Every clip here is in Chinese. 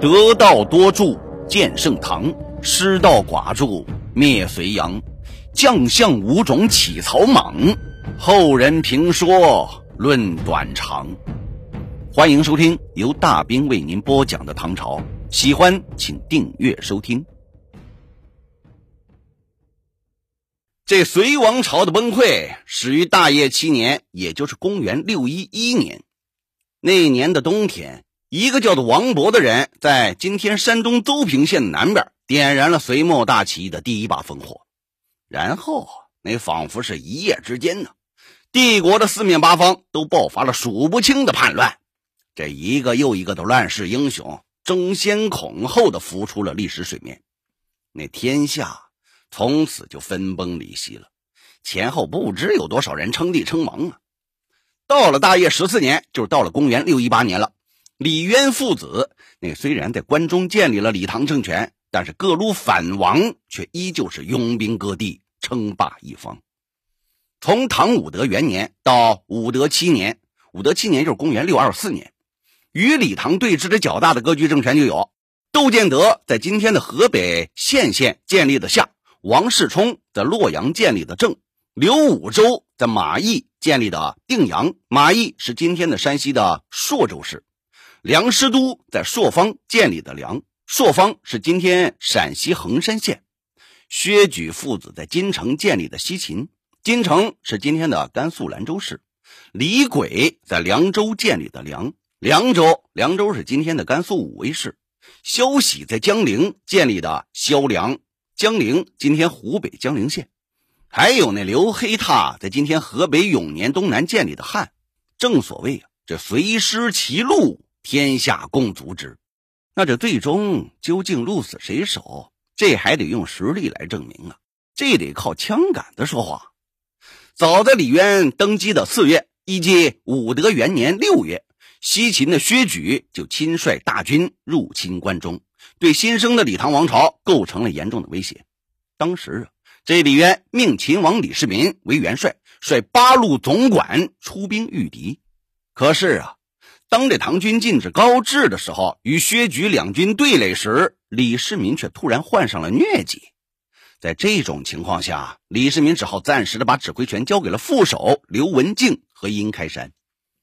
得道多助建盛唐，失道寡助灭隋炀。将相五种起草莽，后人评说论短长。欢迎收听由大兵为您播讲的唐朝，喜欢请订阅收听。这隋王朝的崩溃始于大业七年，也就是公元六一一年。那年的冬天，一个叫做王勃的人，在今天山东邹平县南边，点燃了隋末大起义的第一把烽火。然后，那仿佛是一夜之间呢，帝国的四面八方都爆发了数不清的叛乱，这一个又一个的乱世英雄争先恐后的浮出了历史水面，那天下。从此就分崩离析了，前后不知有多少人称帝称王啊！到了大业十四年，就是到了公元六一八年了。李渊父子那虽然在关中建立了李唐政权，但是各路反王却依旧是拥兵割地，称霸一方。从唐武德元年到武德七年，武德七年就是公元六二四年，与李唐对峙的较大的割据政权就有窦建德在今天的河北献县建立的夏。王世充在洛阳建立的郑，刘武周在马邑建立的定阳，马邑是今天的山西的朔州市；梁师都在朔方建立的梁，朔方是今天陕西横山县；薛举父子在金城建立的西秦，金城是今天的甘肃兰州市；李轨在凉州建立的凉，凉州凉州是今天的甘肃武威市；萧喜在江陵建立的萧梁。江陵，今天湖北江陵县，还有那刘黑闼在今天河北永年东南建立的汉。正所谓啊，这随师其路，天下共足之。那这最终究竟鹿死谁手，这还得用实力来证明啊！这得靠枪杆子说话。早在李渊登基的四月，以及武德元年六月，西秦的薛举就亲率大军入侵关中。对新生的李唐王朝构成了严重的威胁。当时啊，这李渊命秦王李世民为元帅，率八路总管出兵御敌。可是啊，当这唐军进至高至的时候，与薛举两军对垒时，李世民却突然患上了疟疾。在这种情况下，李世民只好暂时的把指挥权交给了副手刘文静和殷开山，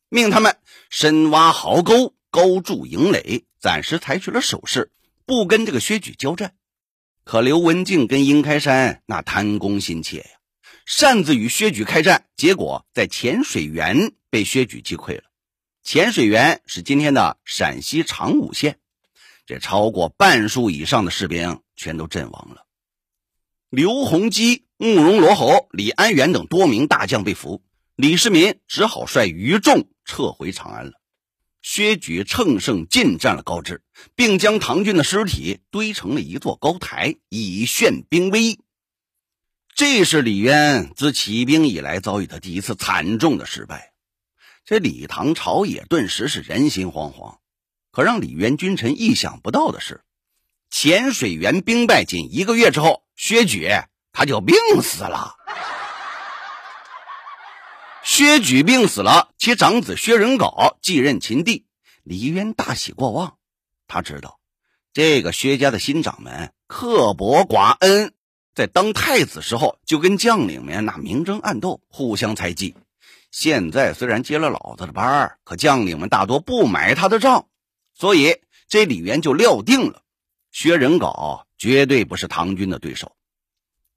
命他们深挖壕沟，高筑营垒，暂时采取了守势。不跟这个薛举交战，可刘文静跟殷开山那贪功心切呀，擅自与薛举开战，结果在浅水员被薛举击溃了。潜水员是今天的陕西长武县，这超过半数以上的士兵全都阵亡了。刘洪基、慕容罗侯、李安远等多名大将被俘，李世民只好率余众撤回长安了。薛举乘胜进占了高知，并将唐军的尸体堆成了一座高台，以炫兵威。这是李渊自起兵以来遭遇的第一次惨重的失败。这李唐朝野顿时是人心惶惶。可让李渊君臣意想不到的是，浅水员兵败仅一个月之后，薛举他就病死了。薛举病死了，其长子薛仁杲继任秦帝。李渊大喜过望，他知道这个薛家的新掌门刻薄寡恩，在当太子时候就跟将领们那明争暗斗，互相猜忌。现在虽然接了老子的班儿可将领们大多不买他的账，所以这李渊就料定了薛仁杲绝对不是唐军的对手。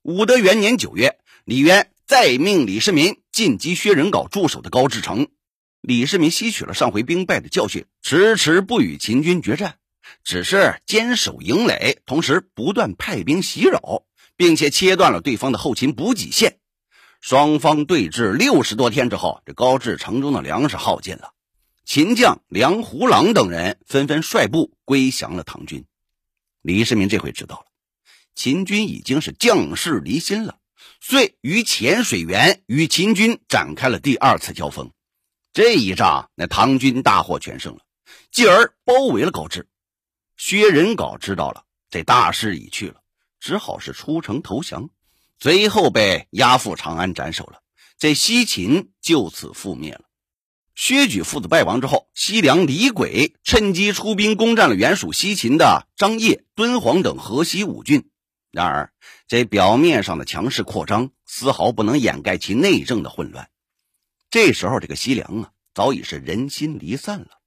武德元年九月，李渊再命李世民。进击薛仁杲驻守的高志城，李世民吸取了上回兵败的教训，迟迟不与秦军决战，只是坚守营垒，同时不断派兵袭扰，并且切断了对方的后勤补给线。双方对峙六十多天之后，这高志城中的粮食耗尽了，秦将梁胡郎等人纷纷率部归降了唐军。李世民这回知道了，秦军已经是将士离心了。遂于浅水园与秦军展开了第二次交锋，这一仗那唐军大获全胜了，继而包围了高志。薛仁杲知道了这大势已去了，只好是出城投降，随后被押赴长安斩首了。这西秦就此覆灭了。薛举父子败亡之后，西凉李轨趁机出兵攻占了原属西秦的张掖、敦煌等河西五郡。然而，这表面上的强势扩张，丝毫不能掩盖其内政的混乱。这时候，这个西凉啊，早已是人心离散了。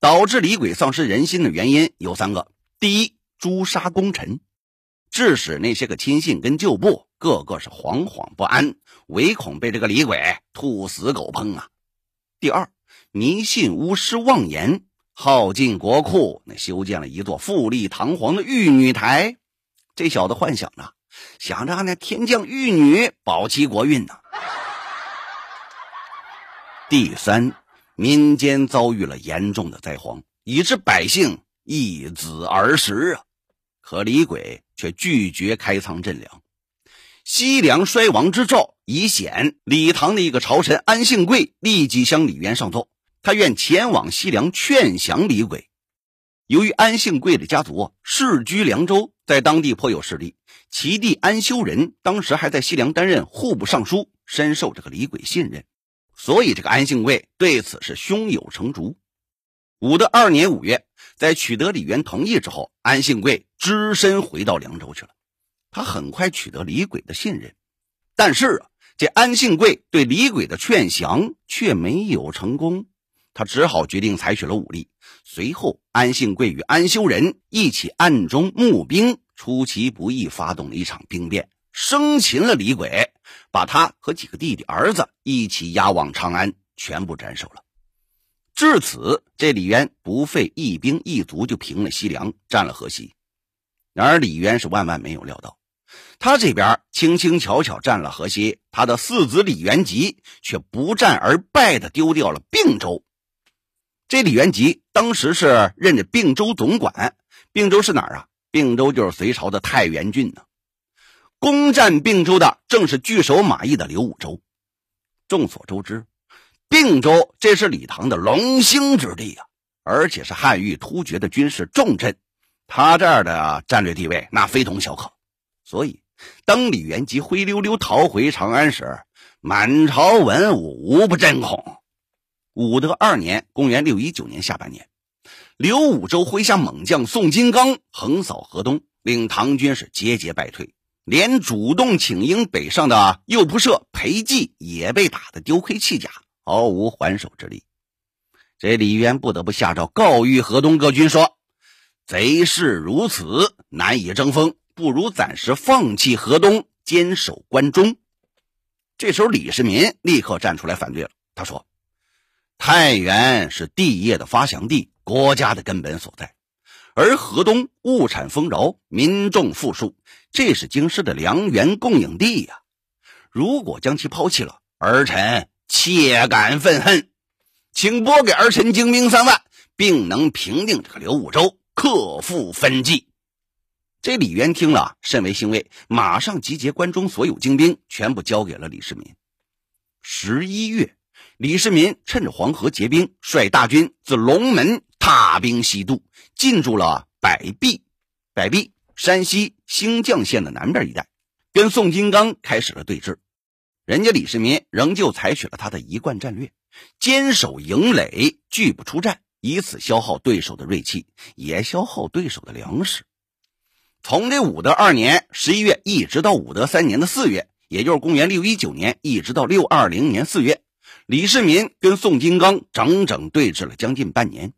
导致李轨丧失人心的原因有三个：第一，诛杀功臣，致使那些个亲信跟旧部个个是惶惶不安，唯恐被这个李鬼兔死狗烹啊；第二，迷信巫师妄言，耗尽国库，那修建了一座富丽堂皇的玉女台。这小子幻想着，想着那天降玉女保其国运呢。第三，民间遭遇了严重的灾荒，以致百姓一子而食啊。可李鬼却拒绝开仓赈粮。西凉衰亡之兆已显，李唐的一个朝臣安信贵立即向李渊上奏，他愿前往西凉劝降李轨。由于安信贵的家族世居凉州，在当地颇有势力，其弟安修仁当时还在西凉担任户部尚书，深受这个李轨信任，所以这个安信贵对此是胸有成竹。武德二年五月，在取得李渊同意之后，安信贵只身回到凉州去了。他很快取得李鬼的信任，但是啊，这安信贵对李鬼的劝降却没有成功。他只好决定采取了武力。随后，安信贵与安修仁一起暗中募兵，出其不意发动了一场兵变，生擒了李鬼，把他和几个弟弟儿子一起押往长安，全部斩首了。至此，这李渊不费一兵一卒就平了西凉，占了河西。然而，李渊是万万没有料到，他这边轻轻巧巧占了河西，他的四子李元吉却不战而败的丢掉了并州。这李元吉当时是任着并州总管，并州是哪儿啊？并州就是隋朝的太原郡呢。攻占并州的正是据守马邑的刘武周。众所周知，并州这是李唐的龙兴之地啊，而且是汉域突厥的军事重镇，他这儿的战略地位那非同小可。所以，当李元吉灰溜溜逃回长安时，满朝文武无不震恐。武德二年（公元619年）下半年，刘武周麾下猛将宋金刚横扫河东，令唐军是节节败退，连主动请缨北上的右仆射裴寂也被打得丢盔弃甲，毫无还手之力。这李渊不得不下诏告谕河东各军说：“贼势如此，难以争锋，不如暂时放弃河东，坚守关中。”这时候，李世民立刻站出来反对了，他说。太原是地业的发祥地，国家的根本所在，而河东物产丰饶，民众富庶，这是京师的粮源供应地呀。如果将其抛弃了，儿臣切感愤恨，请拨给儿臣精兵三万，并能平定这个刘武周，克复分际。这李渊听了甚为欣慰，马上集结关中所有精兵，全部交给了李世民。十一月。李世民趁着黄河结冰，率大军自龙门踏兵西渡，进驻了百壁。百壁，山西兴绛县的南边一带，跟宋金刚开始了对峙。人家李世民仍旧采取了他的一贯战略，坚守营垒，拒不出战，以此消耗对手的锐气，也消耗对手的粮食。从这武德二年十一月一直到武德三年的四月，也就是公元六一九年，一直到六二零年四月。李世民跟宋金刚整整对峙了将近半年，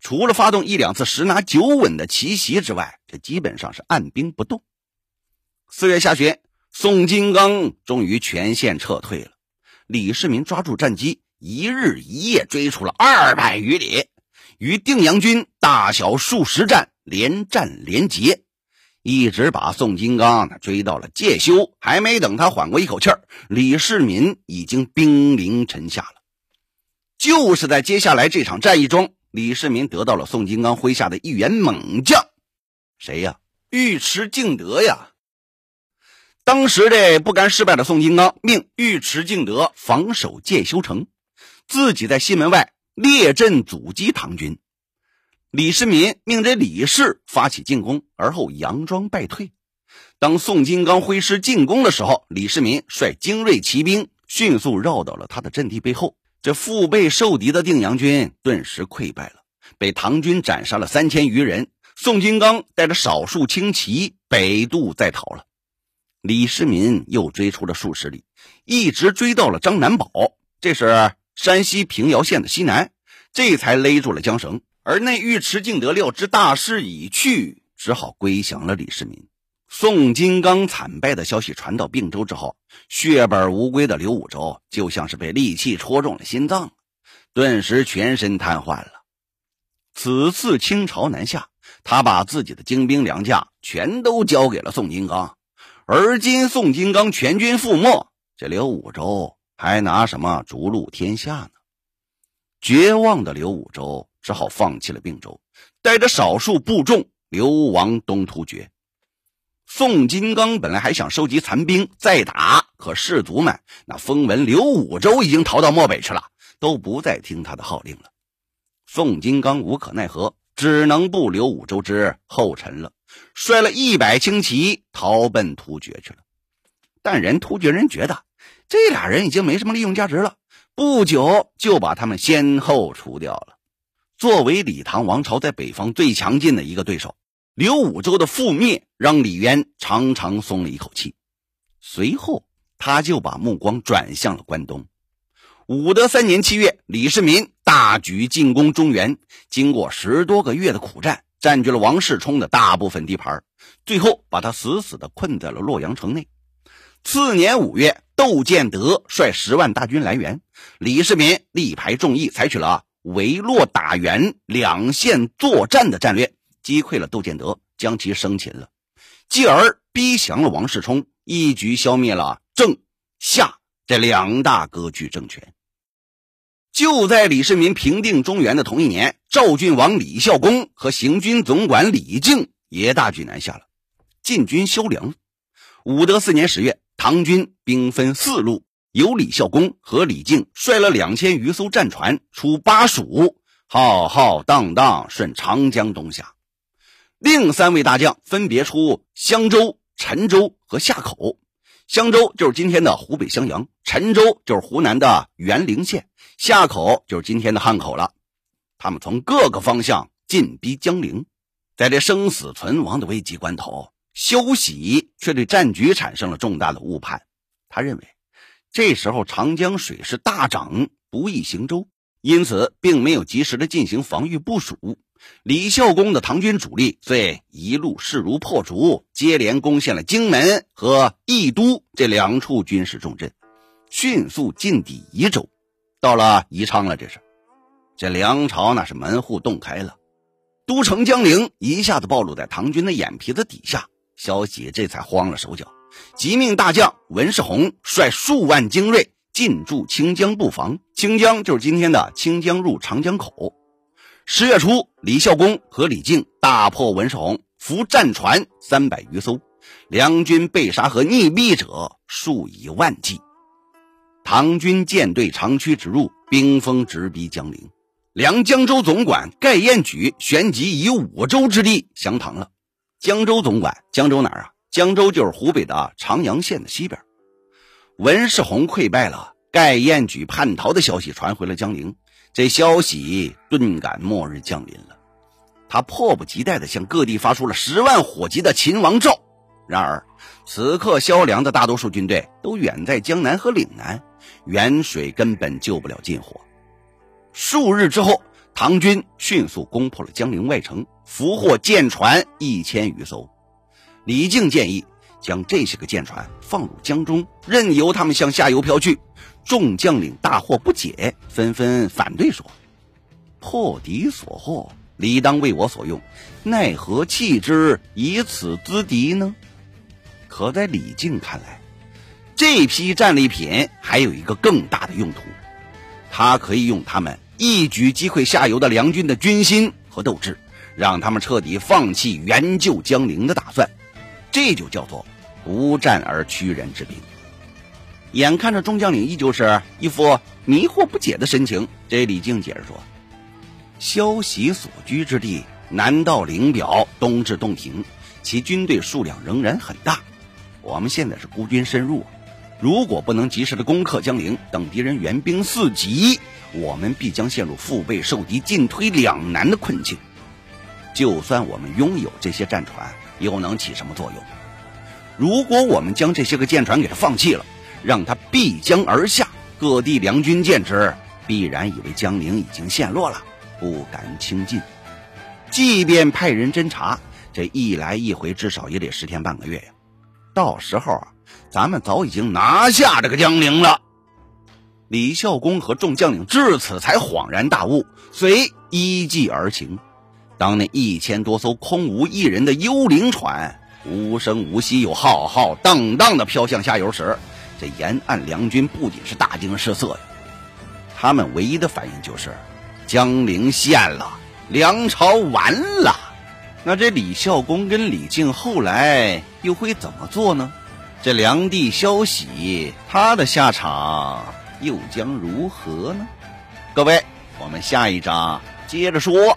除了发动一两次十拿九稳的奇袭之外，这基本上是按兵不动。四月下旬，宋金刚终于全线撤退了。李世民抓住战机，一日一夜追出了二百余里，与定阳军大小数十战，连战连捷。一直把宋金刚呢追到了介休，还没等他缓过一口气儿，李世民已经兵临城下了。就是在接下来这场战役中，李世民得到了宋金刚麾下的一员猛将，谁呀？尉迟敬德呀！当时这不甘失败的宋金刚命尉迟敬德防守介休城，自己在西门外列阵阻击唐军。李世民命这李氏发起进攻，而后佯装败退。当宋金刚挥师进攻的时候，李世民率精锐骑兵迅速绕到了他的阵地背后。这腹背受敌的定阳军顿时溃败了，被唐军斩杀了三千余人。宋金刚带着少数轻骑北渡再逃了。李世民又追出了数十里，一直追到了张南堡，这是山西平遥县的西南，这才勒住了缰绳。而那尉迟敬德料知大势已去，只好归降了李世民。宋金刚惨败的消息传到并州之后，血本无归的刘武周就像是被利器戳中了心脏，顿时全身瘫痪了。此次清朝南下，他把自己的精兵良将全都交给了宋金刚，而今宋金刚全军覆没，这刘武周还拿什么逐鹿天下呢？绝望的刘武周只好放弃了并州，带着少数部众流亡东突厥。宋金刚本来还想收集残兵再打，可士卒们那风闻刘武周已经逃到漠北去了，都不再听他的号令了。宋金刚无可奈何，只能步刘武周之后尘了，率了一百轻骑逃奔突厥去了。但人突厥人觉得这俩人已经没什么利用价值了，不久就把他们先后除掉了。作为李唐王朝在北方最强劲的一个对手。刘武周的覆灭让李渊长长松了一口气，随后他就把目光转向了关东。武德三年七月，李世民大举进攻中原，经过十多个月的苦战，占据了王世充的大部分地盘，最后把他死死的困在了洛阳城内。次年五月，窦建德率十万大军来援，李世民力排众议，采取了围洛打援两线作战的战略。击溃了窦建德，将其生擒了，继而逼降了王世充，一举消灭了郑、夏这两大割据政权。就在李世民平定中原的同一年，赵郡王李孝恭和行军总管李靖也大举南下了，进军修梁。武德四年十月，唐军兵分四路，由李孝恭和李靖率了两千余艘战船出巴蜀，浩浩荡荡顺长江东下。另三位大将分别出襄州、陈州和夏口。襄州就是今天的湖北襄阳，陈州就是湖南的沅陵县，夏口就是今天的汉口了。他们从各个方向进逼江陵，在这生死存亡的危急关头，萧喜却对战局产生了重大的误判。他认为，这时候长江水势大涨，不易行舟，因此并没有及时的进行防御部署。李孝恭的唐军主力遂一路势如破竹，接连攻陷了荆门和益都这两处军事重镇，迅速进抵宜州。到了宜昌了，这是这梁朝那是门户洞开了，都城江陵一下子暴露在唐军的眼皮子底下。萧喜这才慌了手脚，即命大将文世宏率数万精锐进驻清江布防。清江就是今天的清江入长江口。十月初，李孝恭和李靖大破文世宏，俘战船三百余艘，两军被杀和溺毙者数以万计。唐军舰队长驱直入，兵锋直逼江陵。梁江州总管盖彦举旋即以五州之地降唐了。江州总管，江州哪儿啊？江州就是湖北的长阳县的西边。文世宏溃败了，盖彦举叛逃的消息传回了江陵。这消息顿感末日降临了，他迫不及待地向各地发出了十万火急的秦王诏。然而，此刻萧梁的大多数军队都远在江南和岭南，远水根本救不了近火。数日之后，唐军迅速攻破了江陵外城，俘获舰船一千余艘。李靖建议将这些个舰船放入江中，任由他们向下游漂去。众将领大惑不解，纷纷反对说：“破敌所获，理当为我所用，奈何弃之以此资敌呢？”可在李靖看来，这批战利品还有一个更大的用途，他可以用他们一举击溃下游的梁军的军心和斗志，让他们彻底放弃援救江陵的打算。这就叫做不战而屈人之兵。眼看着中将领依旧是一副迷惑不解的神情，这李靖解释说：“萧息所居之地南到灵表，东至洞庭，其军队数量仍然很大。我们现在是孤军深入，如果不能及时的攻克江陵，等敌人援兵四起，我们必将陷入腹背受敌、进退两难的困境。就算我们拥有这些战船，又能起什么作用？如果我们将这些个舰船给它放弃了，让它闭江而下，各地良军见之，必然以为江陵已经陷落了，不敢轻进。即便派人侦查，这一来一回至少也得十天半个月呀。到时候啊，咱们早已经拿下这个江陵了。李孝恭和众将领至此才恍然大悟，遂依计而行。当那一千多艘空无一人的幽灵船无声无息又浩浩荡荡地飘向下游时，这沿岸良军不仅是大惊失色呀，他们唯一的反应就是江陵陷了，梁朝完了。那这李孝恭跟李靖后来又会怎么做呢？这梁帝萧玺他的下场又将如何呢？各位，我们下一章接着说。